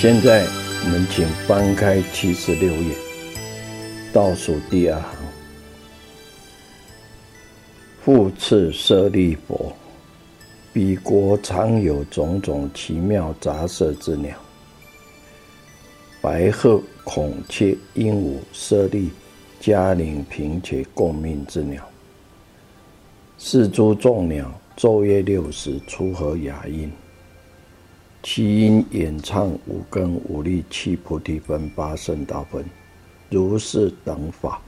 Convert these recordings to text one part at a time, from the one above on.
现在我们请翻开七十六页，倒数第二行。复次舍利佛，彼国常有种种奇妙杂色之鸟，白鹤、孔雀、鹦鹉、舍利、嘉陵、平且共命之鸟。是诸众鸟，昼夜六时出和雅音。七音演唱五根五力七菩提分八圣道分，如是等法。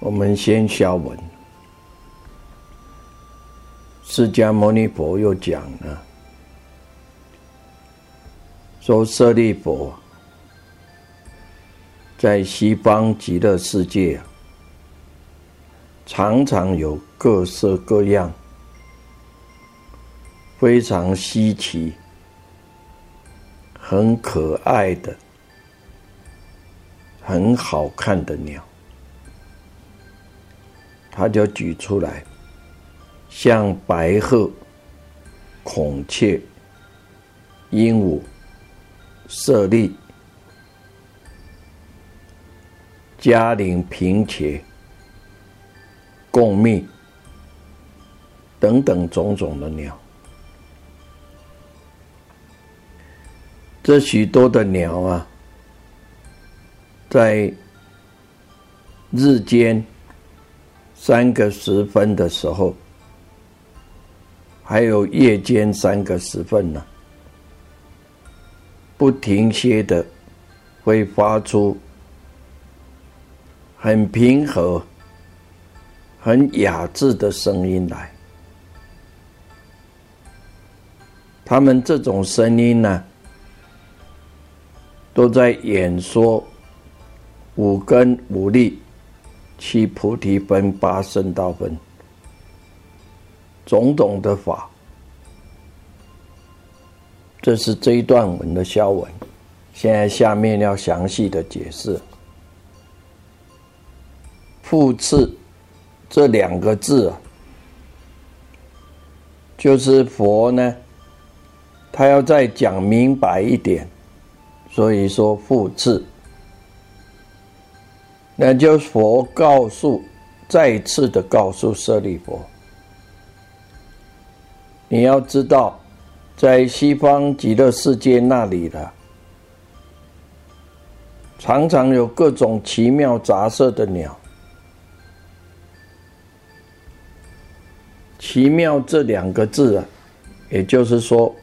我们先消文。释迦牟尼佛又讲了，说舍利佛在西方极乐世界，常常有各色各样。非常稀奇、很可爱的、很好看的鸟，他就举出来，像白鹤、孔雀、鹦鹉、舍利、嘉陵平且、共蜜等等种种的鸟。这许多的鸟啊，在日间三个时分的时候，还有夜间三个时分呢，不停歇的会发出很平和、很雅致的声音来。他们这种声音呢？都在演说五根五力、七菩提分、八圣道分，种种的法。这是这一段文的消文。现在下面要详细的解释“复次”这两个字啊，就是佛呢，他要再讲明白一点。所以说复制，那就佛告诉，再次的告诉舍利佛，你要知道，在西方极乐世界那里的，常常有各种奇妙杂色的鸟。奇妙这两个字啊，也就是说。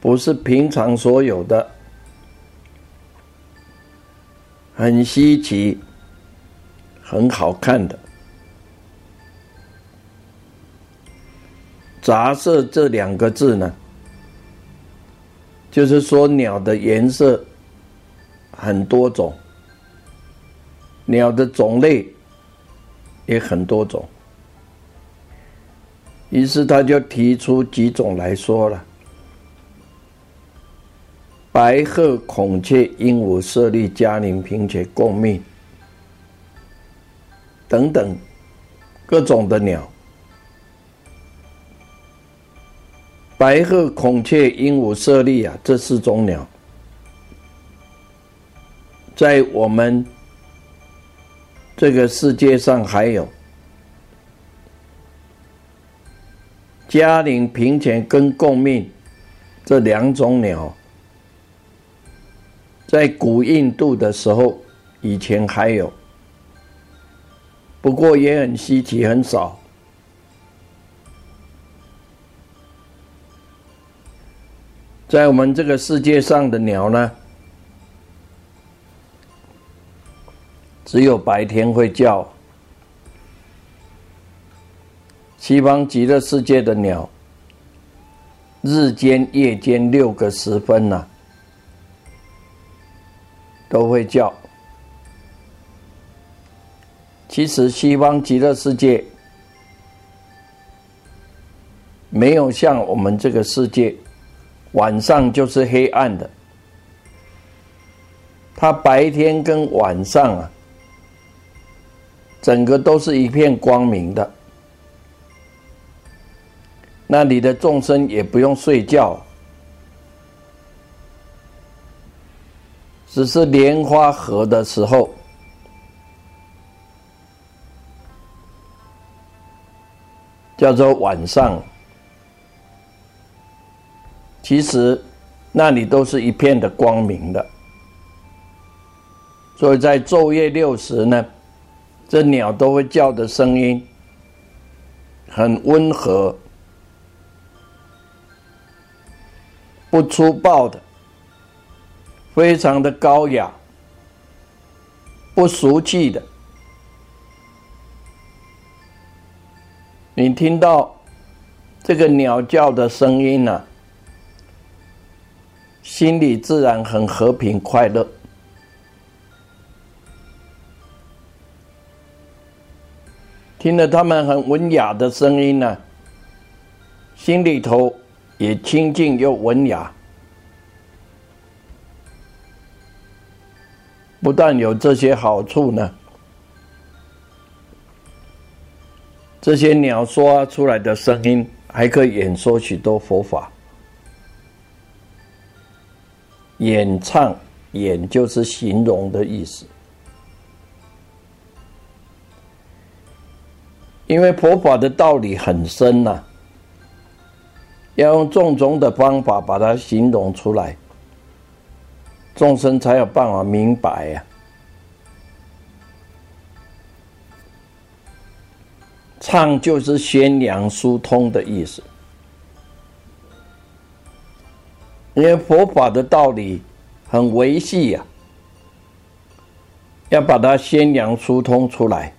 不是平常所有的，很稀奇、很好看的杂色这两个字呢，就是说鸟的颜色很多种，鸟的种类也很多种，于是他就提出几种来说了。白鹤、孔雀、鹦鹉、舍利、嘉陵、平且共命等等各种的鸟。白鹤、孔雀、鹦鹉、舍利啊，这四种鸟，在我们这个世界上还有嘉陵平前跟共命这两种鸟，在古印度的时候，以前还有，不过也很稀奇，很少。在我们这个世界上的鸟呢，只有白天会叫。西方极乐世界的鸟，日间、夜间六个时分呐，都会叫。其实西方极乐世界没有像我们这个世界。晚上就是黑暗的，它白天跟晚上啊，整个都是一片光明的。那里的众生也不用睡觉，只是莲花合的时候，叫做晚上。其实，那里都是一片的光明的，所以在昼夜六时呢，这鸟都会叫的声音很温和，不粗暴的，非常的高雅，不俗气的。你听到这个鸟叫的声音呢？心里自然很和平快乐，听了他们很文雅的声音呢，心里头也清静又文雅。不但有这些好处呢，这些鸟说出来的声音还可以演说许多佛法。演唱，演就是形容的意思。因为佛法的道理很深呐，要用种种的方法把它形容出来，众生才有办法明白呀。唱就是宣扬疏通的意思。因为佛法的道理很维系呀，要把它宣扬疏通出来，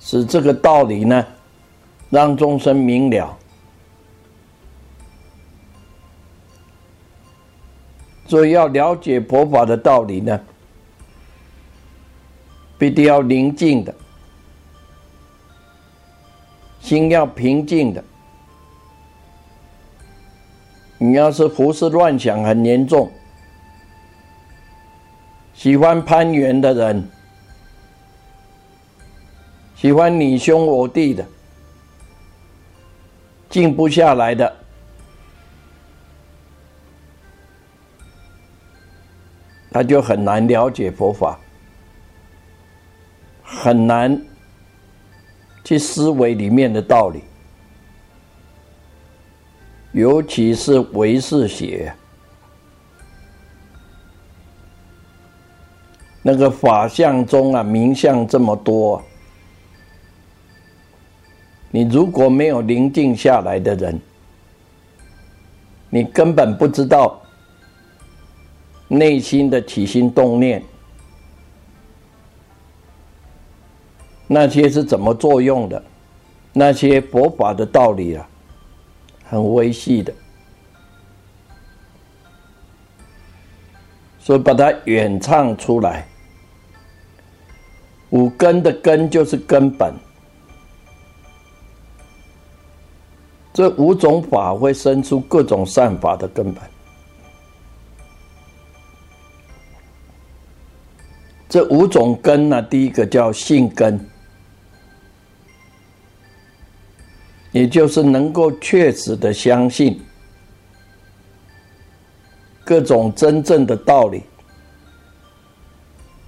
使这个道理呢，让众生明了。所以要了解佛法的道理呢，必定要宁静的，心要平静的。你要是胡思乱想很严重，喜欢攀援的人，喜欢你兄我弟的，静不下来的，他就很难了解佛法，很难去思维里面的道理。尤其是唯识学，那个法相中啊，名相这么多，你如果没有宁静下来的人，你根本不知道内心的起心动念，那些是怎么作用的，那些佛法的道理啊。很微细的，所以把它演唱出来。五根的根就是根本，这五种法会生出各种善法的根本。这五种根呢，第一个叫性根。也就是能够确实的相信各种真正的道理，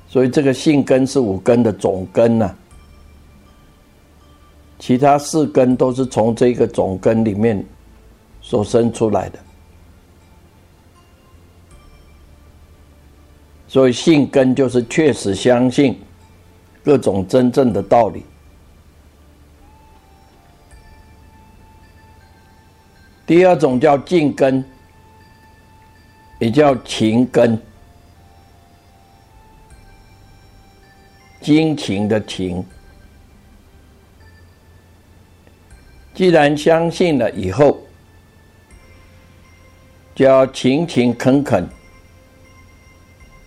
所以这个性根是五根的总根呐，其他四根都是从这个总根里面所生出来的。所以性根就是确实相信各种真正的道理。第二种叫静根，也叫情根，精情的情。既然相信了以后，就要勤勤恳恳。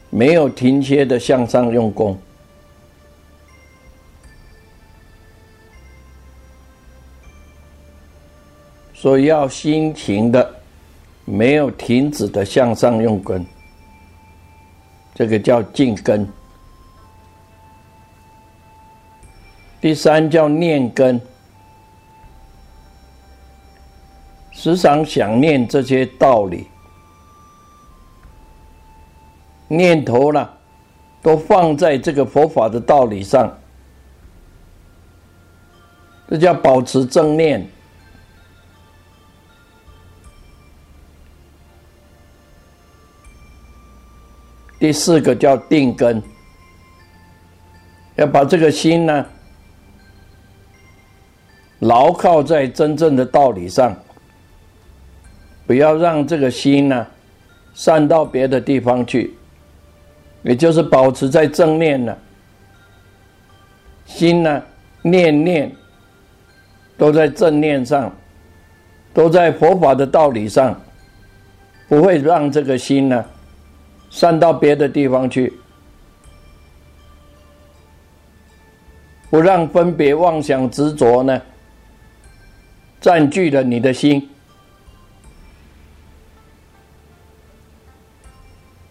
没有停歇的向上用功，所以要辛勤的，没有停止的向上用功，这个叫静根。第三叫念根，时常想念这些道理。念头呢，都放在这个佛法的道理上，这叫保持正念。第四个叫定根，要把这个心呢，牢靠在真正的道理上，不要让这个心呢，散到别的地方去。也就是保持在正念呢，心呢念念都在正念上，都在佛法的道理上，不会让这个心呢散到别的地方去，不让分别妄想执着呢占据了你的心。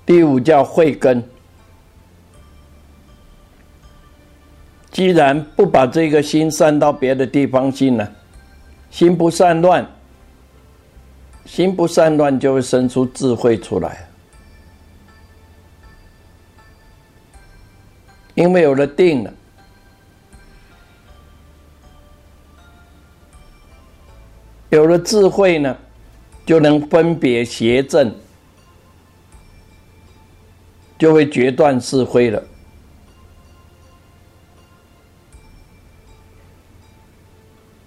第五叫慧根。既然不把这个心散到别的地方去呢，心不散乱，心不散乱就会生出智慧出来。因为有了定了，有了智慧呢，就能分别邪正，就会决断是非了。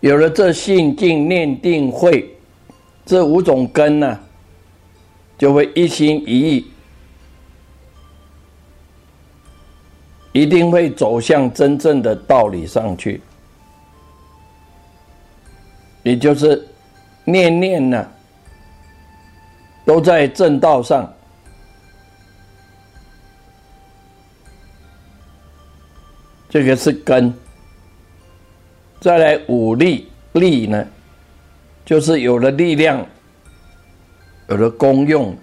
有了这信、静、念、定、慧这五种根呢，就会一心一意，一定会走向真正的道理上去。也就是念念呢，都在正道上，这个是根。再来武力力呢，就是有了力量，有了功用，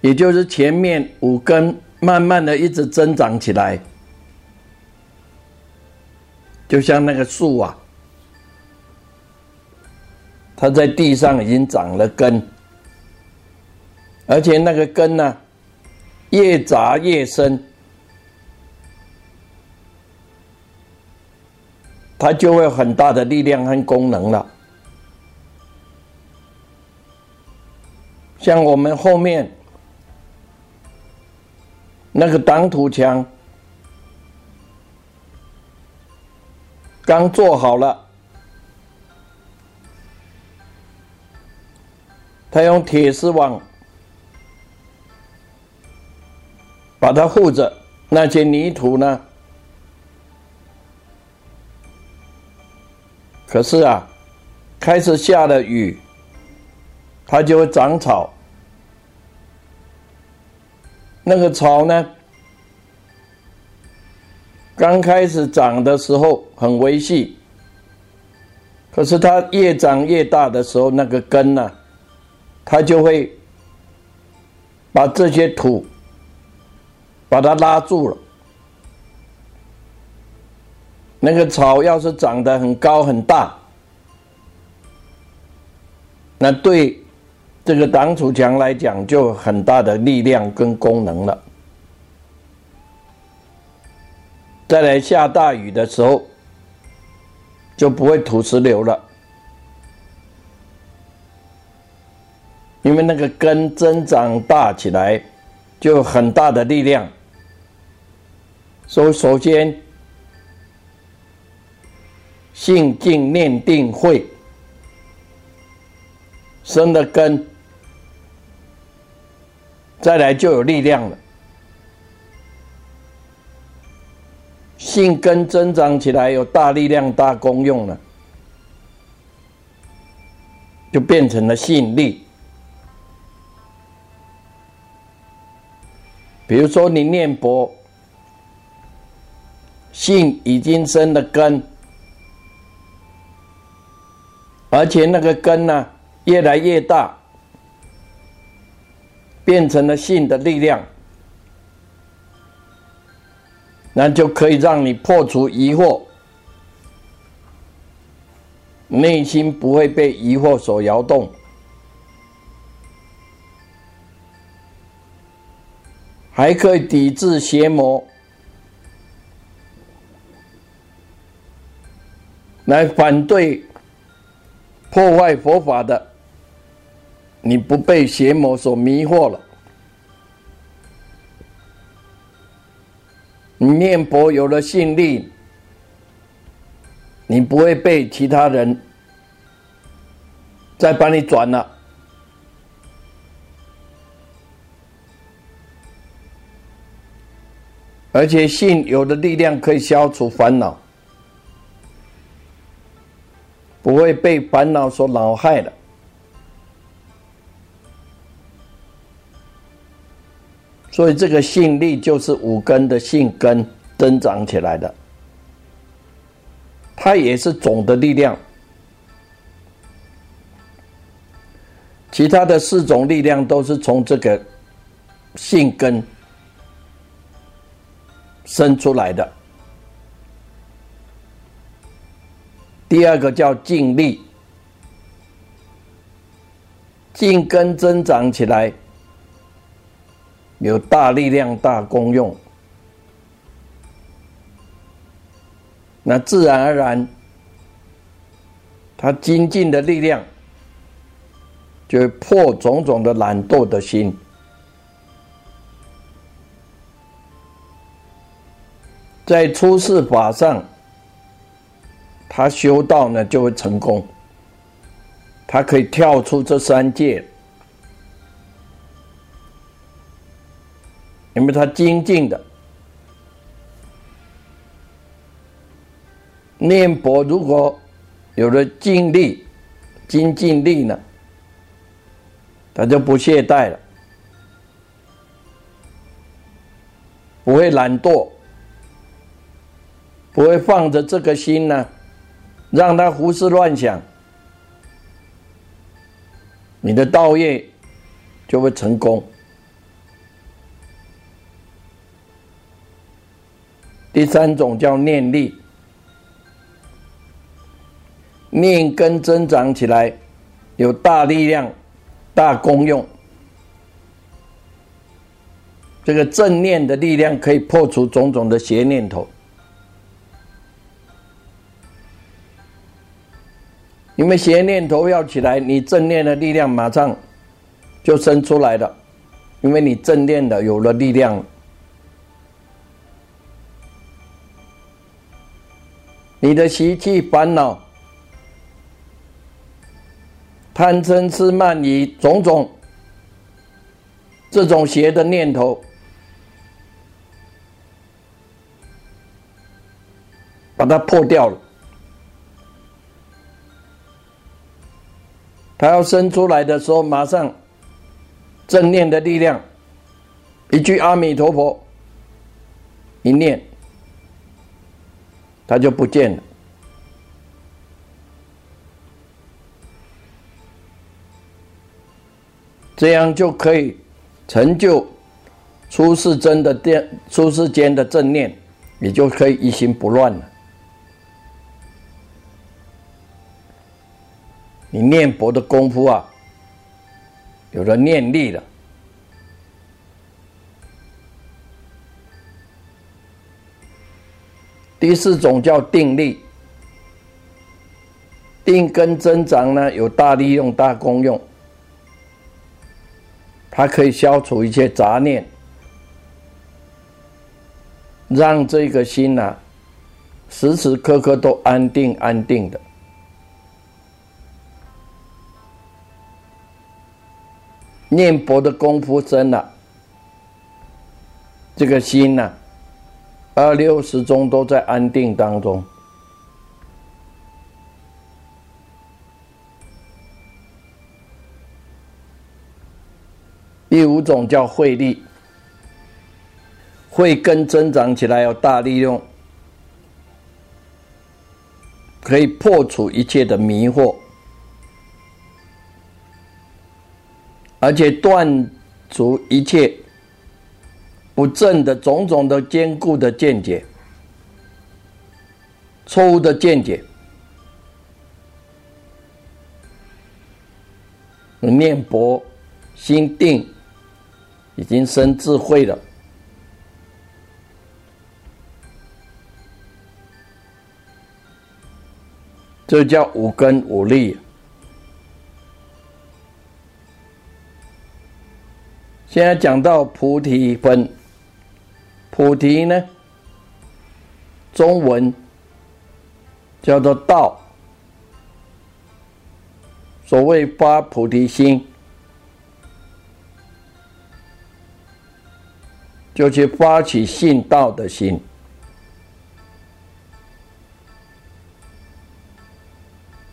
也就是前面五根慢慢的一直增长起来，就像那个树啊，它在地上已经长了根，而且那个根呢，越扎越深。它就会有很大的力量和功能了。像我们后面那个挡土墙刚做好了，他用铁丝网把它护着，那些泥土呢？可是啊，开始下了雨，它就会长草。那个草呢，刚开始长的时候很微细，可是它越长越大的时候，那个根呢，它就会把这些土把它拉住了。那个草要是长得很高很大，那对这个挡土墙来讲，就很大的力量跟功能了。再来下大雨的时候，就不会土石流了，因为那个根增长大起来，就很大的力量。所以首先，信静念定慧生的根，再来就有力量了。性根增长起来，有大力量、大功用了，就变成了性力。比如说，你念佛，性已经生了根，而且那个根呢，越来越大，变成了性的力量。那就可以让你破除疑惑，内心不会被疑惑所摇动，还可以抵制邪魔，来反对破坏佛法的，你不被邪魔所迷惑了。你念佛有了信力，你不会被其他人再把你转了，而且信有的力量可以消除烦恼，不会被烦恼所恼害的。所以，这个性力就是五根的性根增长起来的，它也是总的力量。其他的四种力量都是从这个性根生出来的。第二个叫静力，静根增长起来。有大力量、大功用，那自然而然，他精进的力量，就会破种种的懒惰的心，在出世法上，他修道呢就会成功，他可以跳出这三界。因为他精进的。念佛，如果有了尽力、精进力呢，他就不懈怠了，不会懒惰，不会放着这个心呢，让他胡思乱想，你的道业就会成功。第三种叫念力，念根增长起来，有大力量、大功用。这个正念的力量可以破除种种的邪念头，因为邪念头要起来，你正念的力量马上就生出来了，因为你正念的有了力量。你的习气、烦恼、贪嗔痴慢疑种种这种邪的念头，把它破掉了。他要生出来的时候，马上正念的力量，一句阿弥陀佛，一念。他就不见了，这样就可以成就出世真的电出世间的正念，你就可以一心不乱了。你念佛的功夫啊，有了念力了。第四种叫定力，定根增长呢，有大利用、大功用，它可以消除一切杂念，让这个心呐，时时刻刻都安定、安定的。念佛的功夫深了，这个心呐。二六十中都在安定当中。第五种叫慧力，慧根增长起来有大利用，可以破除一切的迷惑，而且断除一切。不正的种种的坚固的见解，错误的见解，念佛心定，已经生智慧了，这叫五根五力。现在讲到菩提分。菩提呢？中文叫做道。所谓发菩提心，就去发起信道的心，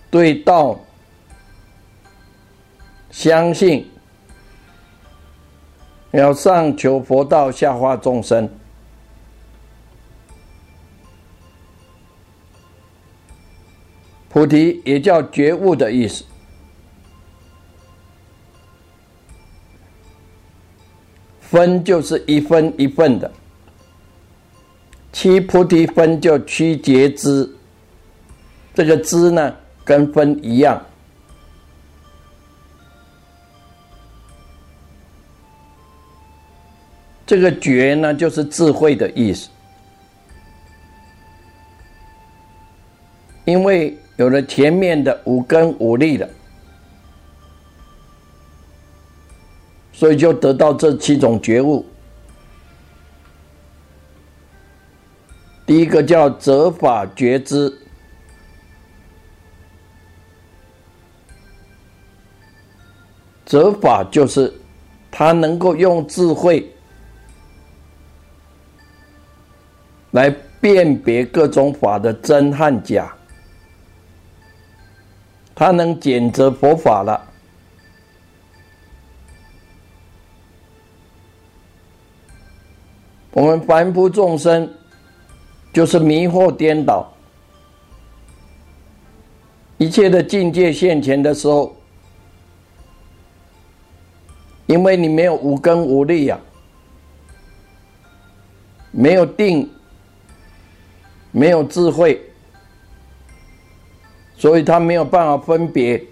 对道相信，要上求佛道，下化众生。菩提也叫觉悟的意思，分就是一分一份的，七菩提分就七节支，这个支呢跟分一样，这个觉呢就是智慧的意思，因为。有了前面的五根五力了，所以就得到这七种觉悟。第一个叫责法觉知，责法就是他能够用智慧来辨别各种法的真和假。他能检责佛法了。我们凡夫众生就是迷惑颠倒，一切的境界现前的时候，因为你没有五根五力呀，没有定，没有智慧。所以他没有办法分别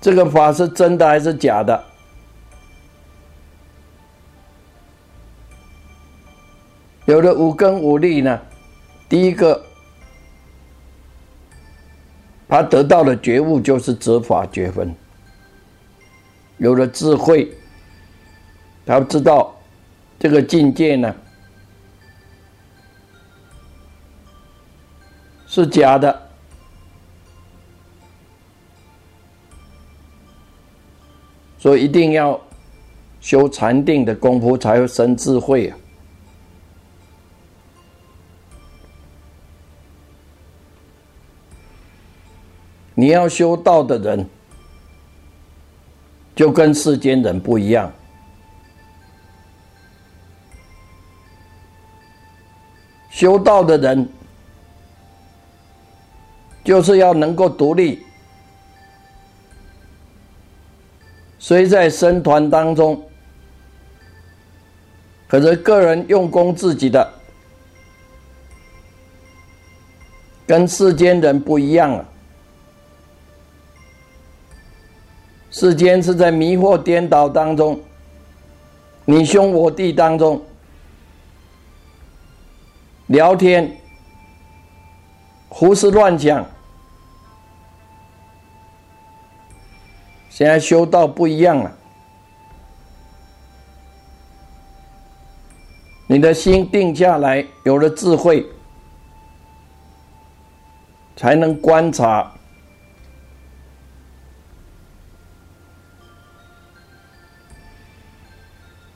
这个法是真的还是假的。有了五根五力呢，第一个他得到的觉悟就是执法觉分。有了智慧，他知道这个境界呢是假的。所以一定要修禅定的功夫，才会生智慧啊！你要修道的人，就跟世间人不一样。修道的人，就是要能够独立。虽在僧团当中，可是个人用功自己的，跟世间人不一样啊。世间是在迷惑颠倒当中，你兄我弟当中聊天，胡思乱想。现在修道不一样了，你的心定下来，有了智慧，才能观察。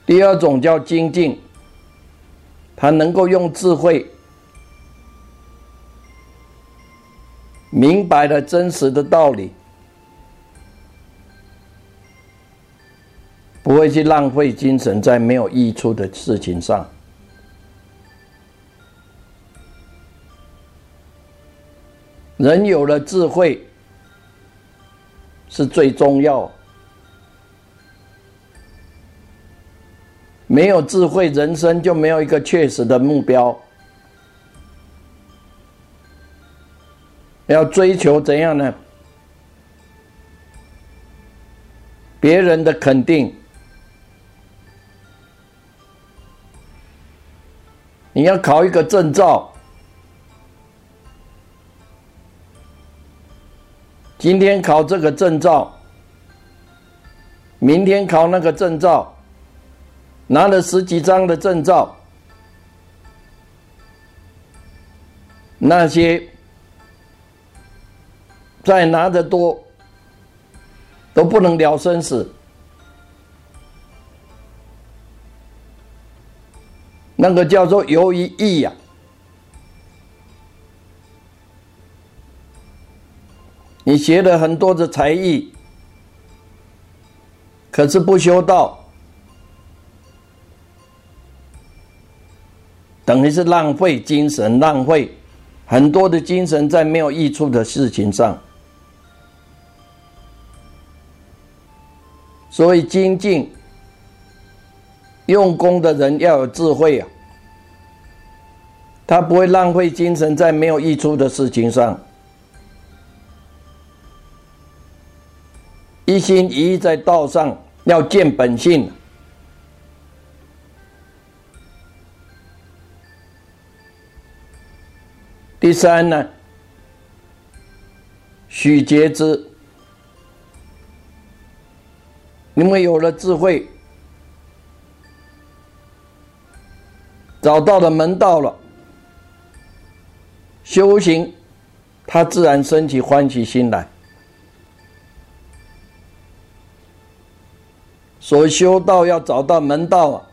第二种叫精进，他能够用智慧明白了真实的道理，不会去浪费精神在没有益处的事情上。人有了智慧是最重要。没有智慧，人生就没有一个确实的目标。要追求怎样呢？别人的肯定，你要考一个证照，今天考这个证照，明天考那个证照。拿了十几张的证照，那些再拿得多都不能了生死，那个叫做由于义呀。你学了很多的才艺，可是不修道。等于是浪费精神，浪费很多的精神在没有益处的事情上。所以精进、用功的人要有智慧啊，他不会浪费精神在没有益处的事情上，一心一意在道上，要见本性。第三呢，许节之，因为有了智慧，找到了门道了，修行，他自然升起欢喜心来。所修道要找到门道啊。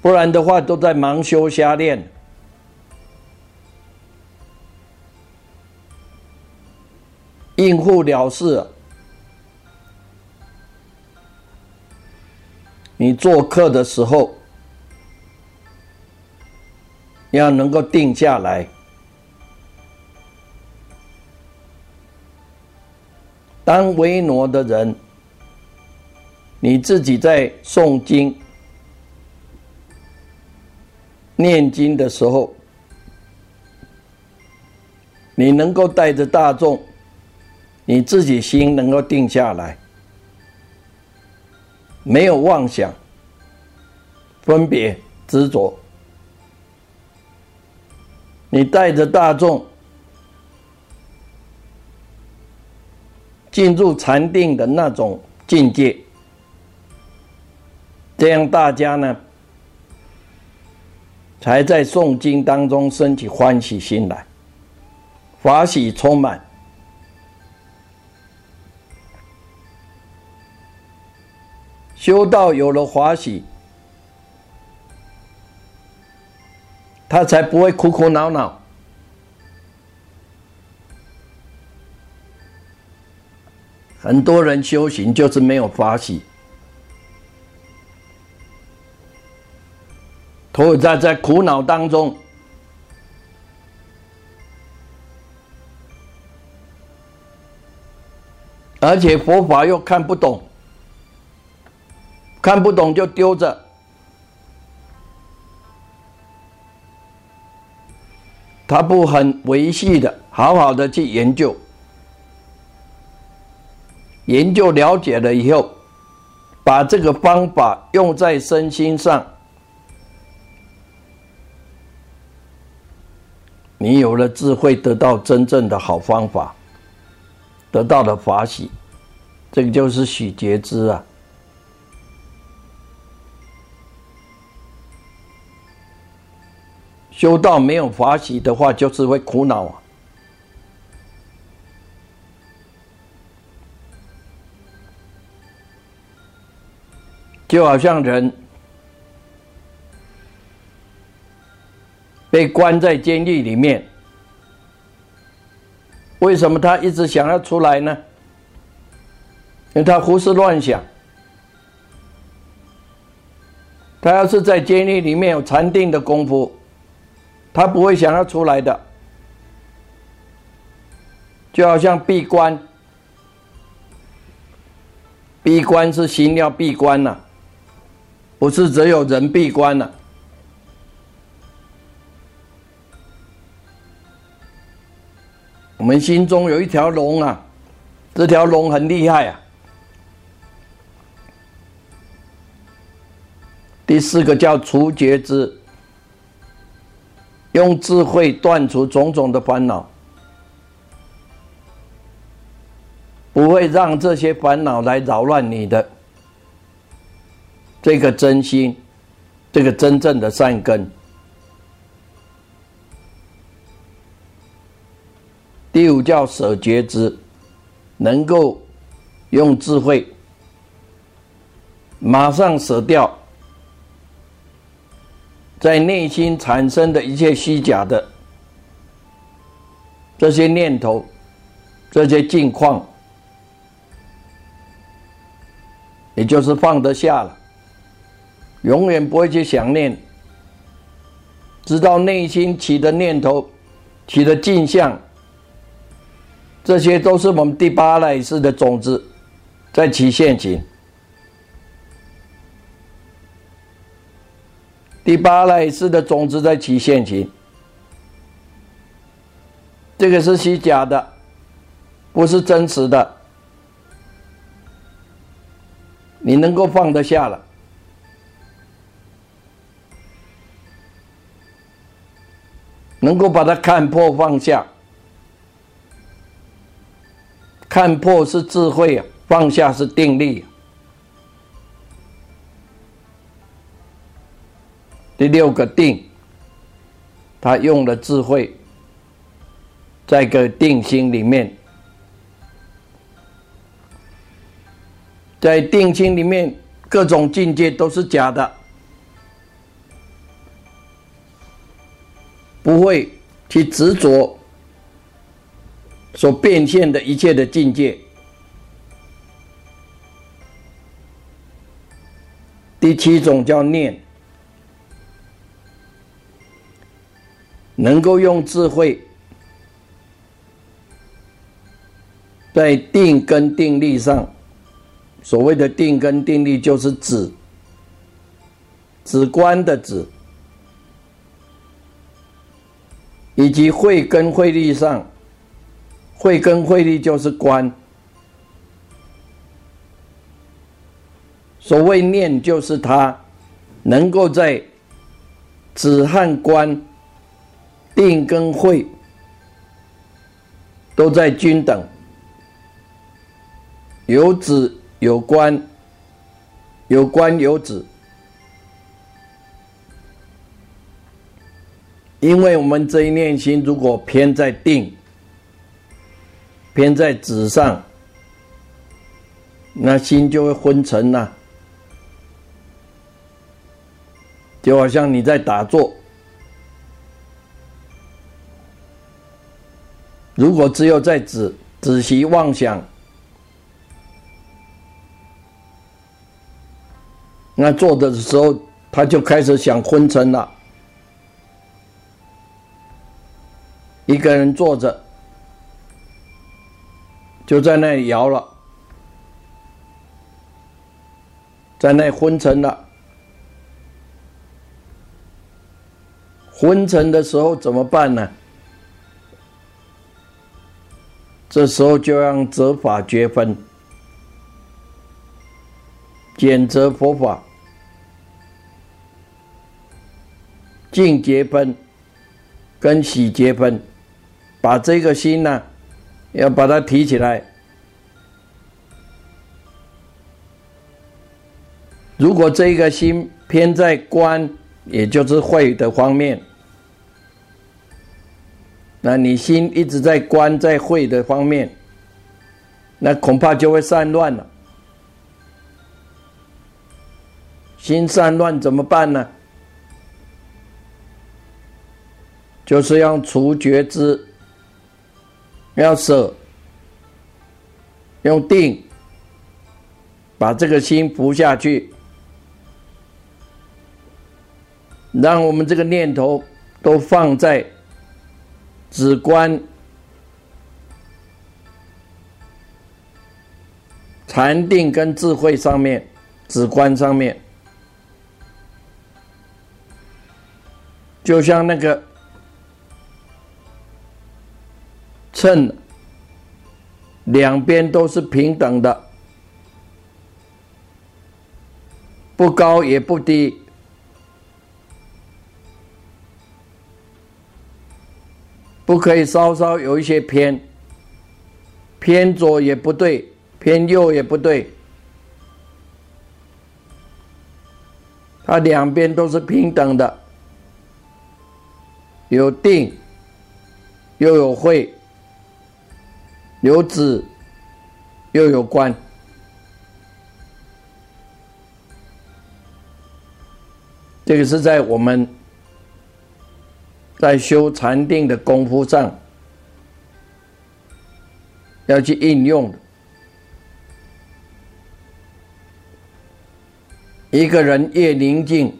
不然的话，都在盲修瞎练，应付了事。你做客的时候，要能够定下来。当维诺的人，你自己在诵经。念经的时候，你能够带着大众，你自己心能够定下来，没有妄想、分别、执着。你带着大众进入禅定的那种境界，这样大家呢？才在诵经当中升起欢喜心来，法喜充满，修道有了法喜，他才不会苦苦恼恼。很多人修行就是没有法喜。都在在苦恼当中，而且佛法又看不懂，看不懂就丢着，他不很维系的，好好的去研究，研究了解了以后，把这个方法用在身心上，你有了智慧，得到真正的好方法，得到了法喜，这个就是喜觉知啊。修道没有法喜的话，就是会苦恼啊。就好像人被关在监狱里面，为什么他一直想要出来呢？因为他胡思乱想。他要是在监狱里面有禅定的功夫，他不会想要出来的。就好像闭关，闭关是心要闭关呐。不是只有人闭关了，我们心中有一条龙啊，这条龙很厉害啊。第四个叫除觉之，用智慧断除种种的烦恼，不会让这些烦恼来扰乱你的。这个真心，这个真正的善根。第五叫舍觉知，能够用智慧马上舍掉在内心产生的一切虚假的这些念头、这些境况，也就是放得下了。永远不会去想念，直到内心起的念头、起的镜像，这些都是我们第八来世的种子在起现行。第八类是的种子在起现行，这个是虚假的，不是真实的。你能够放得下了。能够把它看破放下，看破是智慧，放下是定力。第六个定，他用了智慧，在个定心里面，在定心里面，各种境界都是假的。不会去执着所变现的一切的境界。第七种叫念，能够用智慧，在定根定力上，所谓的定根定力就是指，指观的指。以及慧根慧力上，慧根慧力就是观。所谓念，就是他能够在止和观、定跟慧都在均等，有止有观，有观有止。因为我们这一念心如果偏在定，偏在纸上，那心就会昏沉呐。就好像你在打坐，如果只有在仔仔细妄想，那做的时候他就开始想昏沉了。一个人坐着，就在那里摇了，在那昏沉了。昏沉的时候怎么办呢？这时候就让责法绝分，检则佛法，净结分跟喜结分，把这个心呢，要把它提起来。如果这个心偏在观，也就是慧的方面，那你心一直在观在会的方面，那恐怕就会散乱了。心散乱怎么办呢？就是要除觉知，要舍，用定把这个心伏下去。让我们这个念头都放在止观、禅定跟智慧上面，止观上面，就像那个秤，两边都是平等的，不高也不低。不可以稍稍有一些偏，偏左也不对，偏右也不对，它两边都是平等的，有定，又有会，有止，又有观，这个是在我们。在修禅定的功夫上，要去应用。一个人越宁静，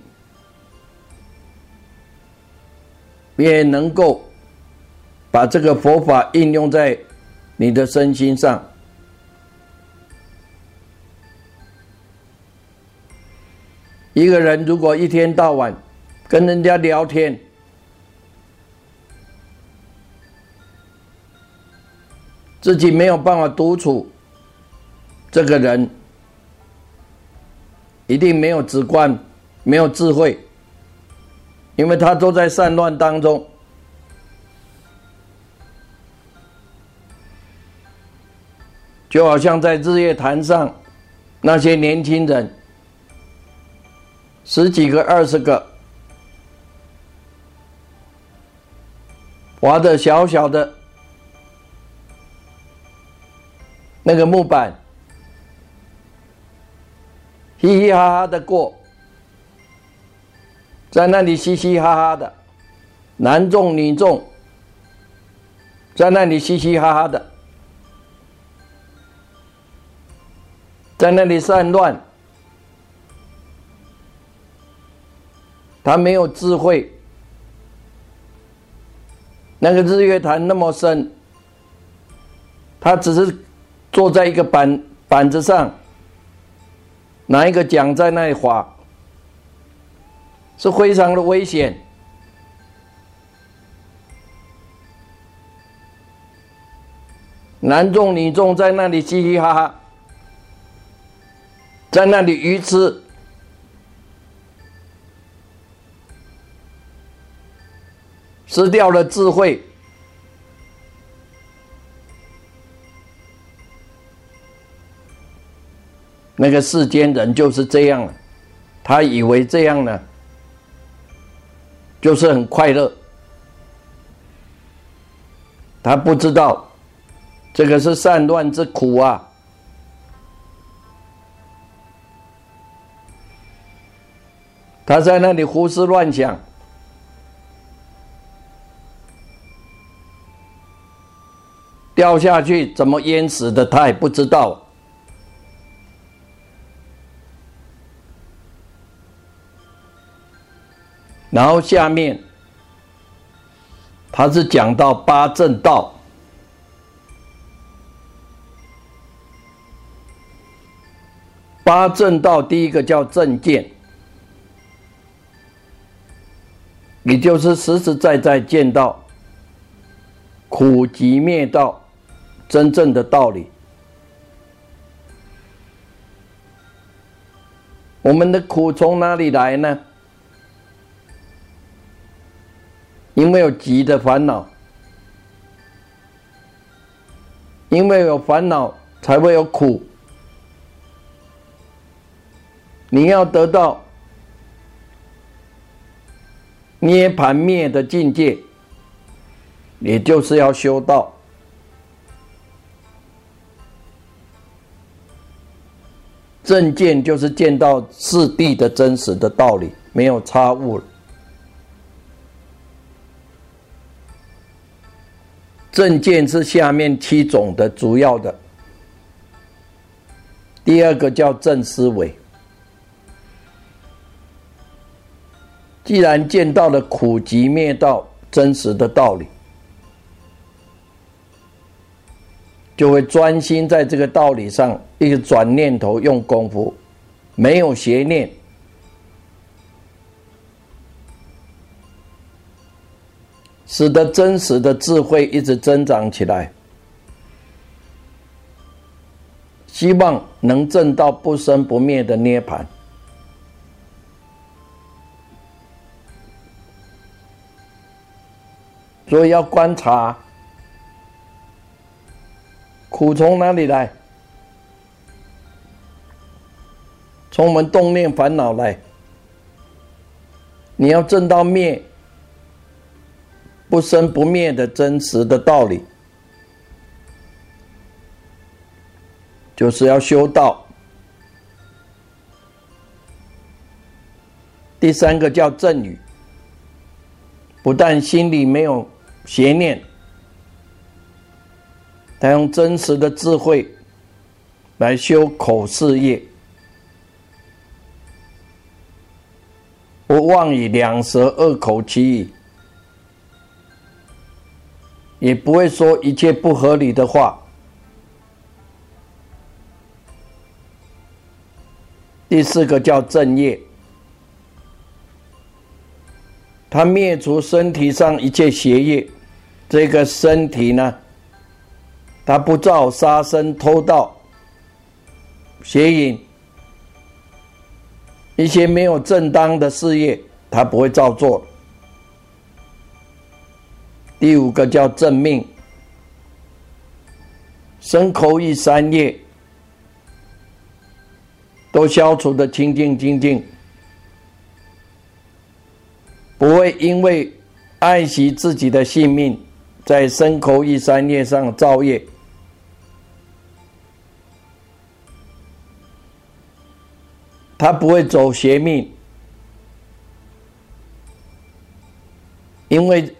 越能够把这个佛法应用在你的身心上。一个人如果一天到晚跟人家聊天，自己没有办法独处，这个人一定没有直观，没有智慧，因为他都在散乱当中，就好像在日月潭上那些年轻人，十几个、二十个，划着小小的。那个木板，嘻嘻哈哈的过，在那里嘻嘻哈哈的，男众女众，在那里嘻嘻哈哈的，在那里散乱，他没有智慧，那个日月潭那么深，他只是。坐在一个板板子上，拿一个桨在那里划，是非常的危险。男众女众在那里嘻嘻哈哈，在那里愚痴，失掉了智慧。那个世间人就是这样，他以为这样呢，就是很快乐。他不知道，这个是善乱之苦啊！他在那里胡思乱想，掉下去怎么淹死的，他也不知道。然后下面，他是讲到八正道，八正道第一个叫正见，也就是实实在在见到苦集灭道真正的道理。我们的苦从哪里来呢？因为有急的烦恼，因为有烦恼才会有苦。你要得到涅盘灭的境界，也就是要修道。正见就是见到四谛的真实的道理，没有差误。正见是下面七种的主要的，第二个叫正思维。既然见到了苦集灭道真实的道理，就会专心在这个道理上，一个转念头用功夫，没有邪念。使得真实的智慧一直增长起来，希望能证到不生不灭的涅盘。所以要观察苦从哪里来，从我们动念烦恼来。你要证到灭。不生不灭的真实的道理，就是要修道。第三个叫正语，不但心里没有邪念，他用真实的智慧来修口事业，不妄以两舌恶口其意。也不会说一切不合理的话。第四个叫正业，他灭除身体上一切邪业，这个身体呢，他不造杀生、偷盗、邪淫，一些没有正当的事业，他不会照做。第五个叫正命，身口意三业都消除的清净清净，不会因为爱惜自己的性命，在身口意三业上造业，他不会走邪命，因为。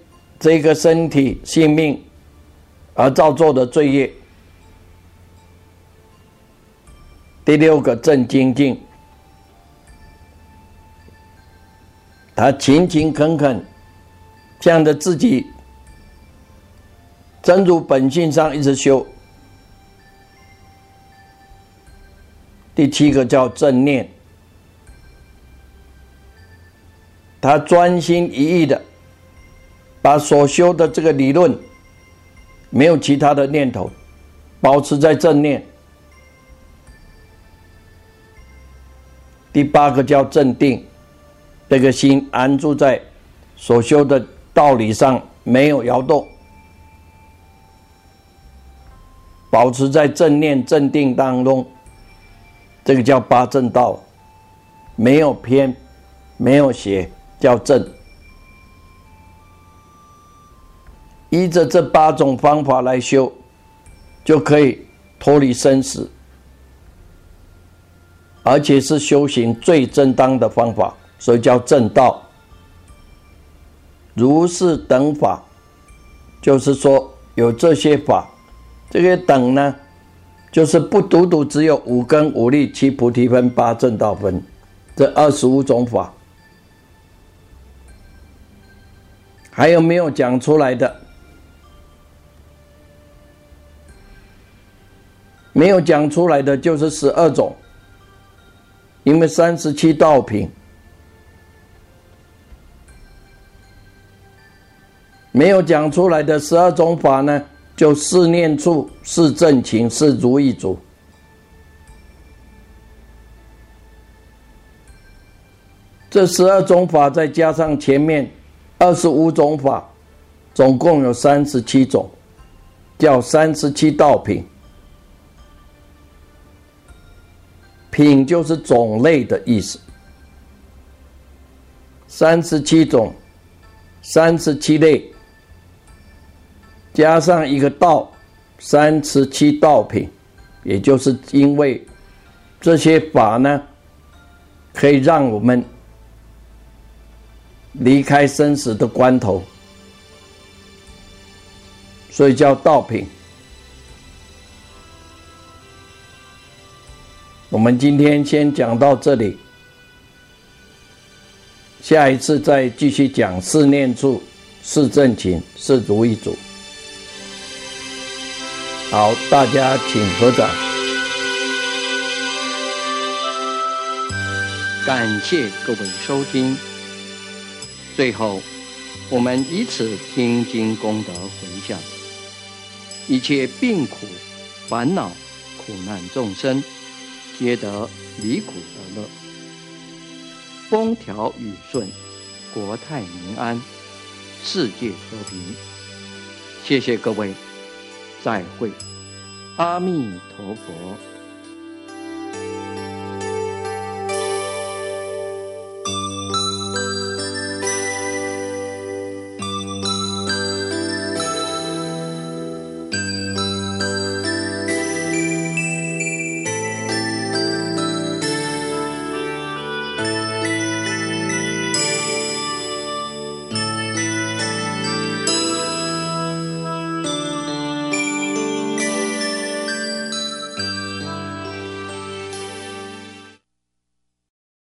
这个身体性命而造作的罪业。第六个正精进，他勤勤恳恳，向着自己真如本性上一直修。第七个叫正念，他专心一意的。把所修的这个理论，没有其他的念头，保持在正念。第八个叫镇定，这个心安住在所修的道理上，没有摇动，保持在正念镇定当中，这个叫八正道，没有偏，没有邪，叫正。依着这八种方法来修，就可以脱离生死，而且是修行最正当的方法，所以叫正道。如是等法，就是说有这些法，这些等呢，就是不独独只有五根五力七菩提分八正道分，这二十五种法，还有没有讲出来的？没有讲出来的就是十二种，因为三十七道品没有讲出来的十二种法呢，就四念处、四正情、四如意足。这十二种法再加上前面二十五种法，总共有三十七种，叫三十七道品。品就是种类的意思，三十七种，三十七类，加上一个道，三十七道品，也就是因为这些法呢，可以让我们离开生死的关头，所以叫道品。我们今天先讲到这里，下一次再继续讲四念处、四正勤、四足一组。好，大家请合掌。感谢各位收听。最后，我们以此听经功德回向，一切病苦、烦恼、苦难众生。皆得离苦得乐，风调雨顺，国泰民安，世界和平。谢谢各位，再会，阿弥陀佛。